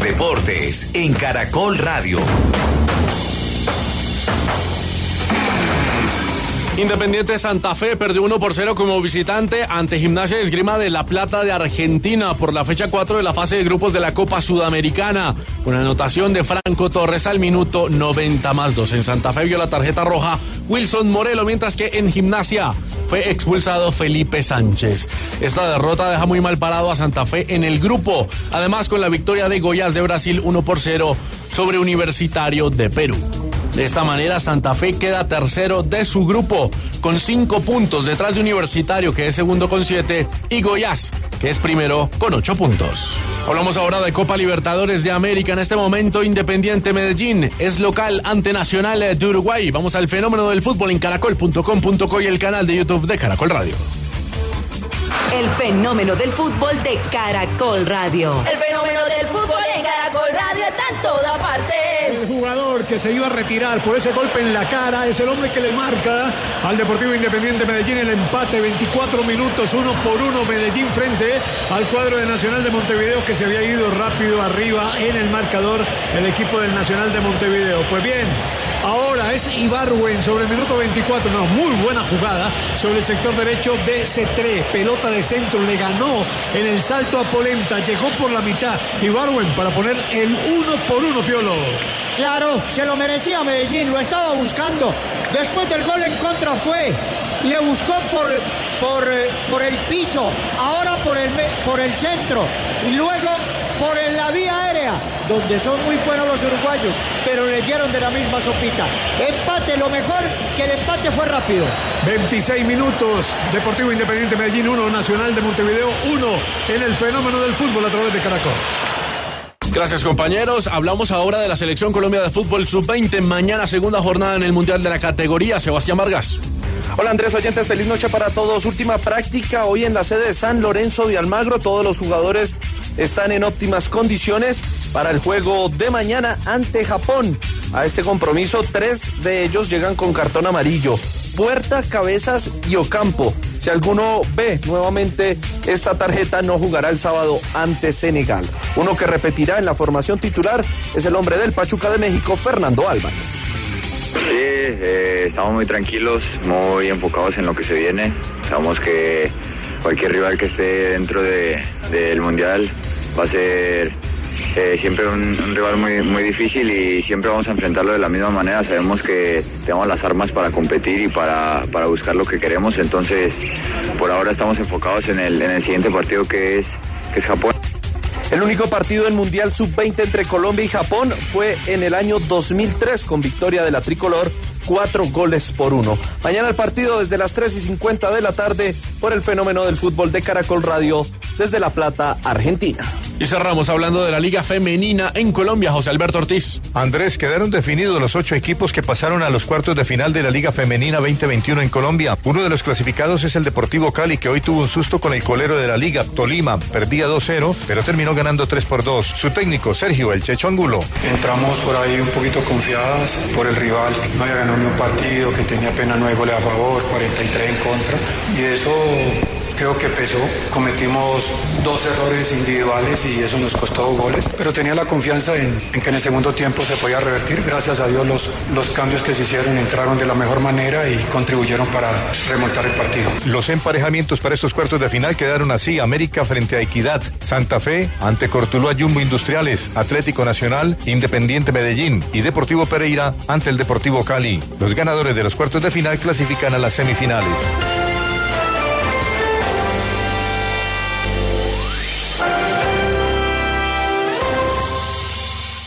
deportes en Caracol Radio. Independiente Santa Fe perdió 1 por 0 como visitante ante Gimnasia de Esgrima de La Plata de Argentina por la fecha 4 de la fase de grupos de la Copa Sudamericana. Con anotación de Franco Torres al minuto 90 más 2. En Santa Fe vio la tarjeta roja Wilson Morelo, mientras que en Gimnasia fue expulsado Felipe Sánchez. Esta derrota deja muy mal parado a Santa Fe en el grupo. Además, con la victoria de Goiás de Brasil 1 por 0 sobre Universitario de Perú. De esta manera, Santa Fe queda tercero de su grupo, con cinco puntos detrás de Universitario, que es segundo con siete, y Goiás, que es primero con ocho puntos. Hablamos ahora de Copa Libertadores de América. En este momento, Independiente Medellín es local ante Nacional de Uruguay. Vamos al fenómeno del fútbol en caracol.com.co y el canal de YouTube de Caracol Radio. El fenómeno del fútbol de Caracol Radio. El fenómeno del fútbol Radio en. El jugador que se iba a retirar por ese golpe en la cara es el hombre que le marca al Deportivo Independiente Medellín el empate 24 minutos, uno por uno Medellín frente al cuadro de Nacional de Montevideo que se había ido rápido arriba en el marcador el equipo del Nacional de Montevideo. Pues bien, Ahora es Ibarwen sobre el minuto 24. No, muy buena jugada sobre el sector derecho de C3. Pelota de centro, le ganó en el salto a Polenta. Llegó por la mitad Ibarwen para poner el uno por uno, Piolo. Claro, se lo merecía Medellín, lo estaba buscando. Después del gol en contra fue. Le buscó por, por, eh, por el piso, ahora por el, por el centro y luego por la vía aérea, donde son muy buenos los uruguayos, pero le dieron de la misma sopita. Empate, lo mejor que el empate fue rápido. 26 minutos, Deportivo Independiente Medellín 1, Nacional de Montevideo 1, en el fenómeno del fútbol a través de Caracol. Gracias compañeros. Hablamos ahora de la Selección Colombia de Fútbol Sub-20. Mañana segunda jornada en el Mundial de la categoría. Sebastián Vargas. Hola Andrés Oyentes, feliz noche para todos. Última práctica hoy en la sede de San Lorenzo de Almagro. Todos los jugadores están en óptimas condiciones para el juego de mañana ante Japón. A este compromiso, tres de ellos llegan con cartón amarillo. Puerta, Cabezas y Ocampo. Si alguno ve nuevamente esta tarjeta, no jugará el sábado ante Senegal. Uno que repetirá en la formación titular es el hombre del Pachuca de México, Fernando Álvarez. Sí, eh, estamos muy tranquilos, muy enfocados en lo que se viene. Sabemos que cualquier rival que esté dentro de- del Mundial va a ser eh, siempre un, rival muy, muy difícil y siempre vamos a enfrentarlo de la misma manera. Sabemos que tenemos las armas para competir y para, para buscar lo que queremos. Entonces, por ahora estamos enfocados en el, en el siguiente partido que es, que es Japón. El único partido del Mundial Sub-20 entre Colombia y Japón fue en el año 2003 con victoria de la tricolor, cuatro goles por uno. Mañana el partido desde las 3 y 50 de la tarde por el fenómeno del fútbol de Caracol Radio desde La Plata, Argentina. Y cerramos hablando de la Liga Femenina en Colombia, José Alberto Ortiz. Andrés, quedaron definidos los ocho equipos que pasaron a los cuartos de final de la Liga Femenina 2021 en Colombia. Uno de los clasificados es el Deportivo Cali, que hoy tuvo un susto con el colero de la Liga, Tolima. Perdía 2-0, pero terminó ganando 3 por 2. Su técnico, Sergio El Checho Angulo. Entramos por ahí un poquito confiadas por el rival. No había ganado ni un partido, que tenía apenas 9 goles a favor, 43 en contra. Y eso creo que pesó. Cometimos dos errores individuales y eso nos costó goles. Pero tenía la confianza en, en que en el segundo tiempo se podía revertir. Gracias a Dios los, los cambios que se hicieron entraron de la mejor manera y contribuyeron para remontar el partido. Los emparejamientos para estos cuartos de final quedaron así: América frente a Equidad, Santa Fe ante Cortuluá Jumbo Industriales, Atlético Nacional, Independiente Medellín y Deportivo Pereira ante el Deportivo Cali. Los ganadores de los cuartos de final clasifican a las semifinales.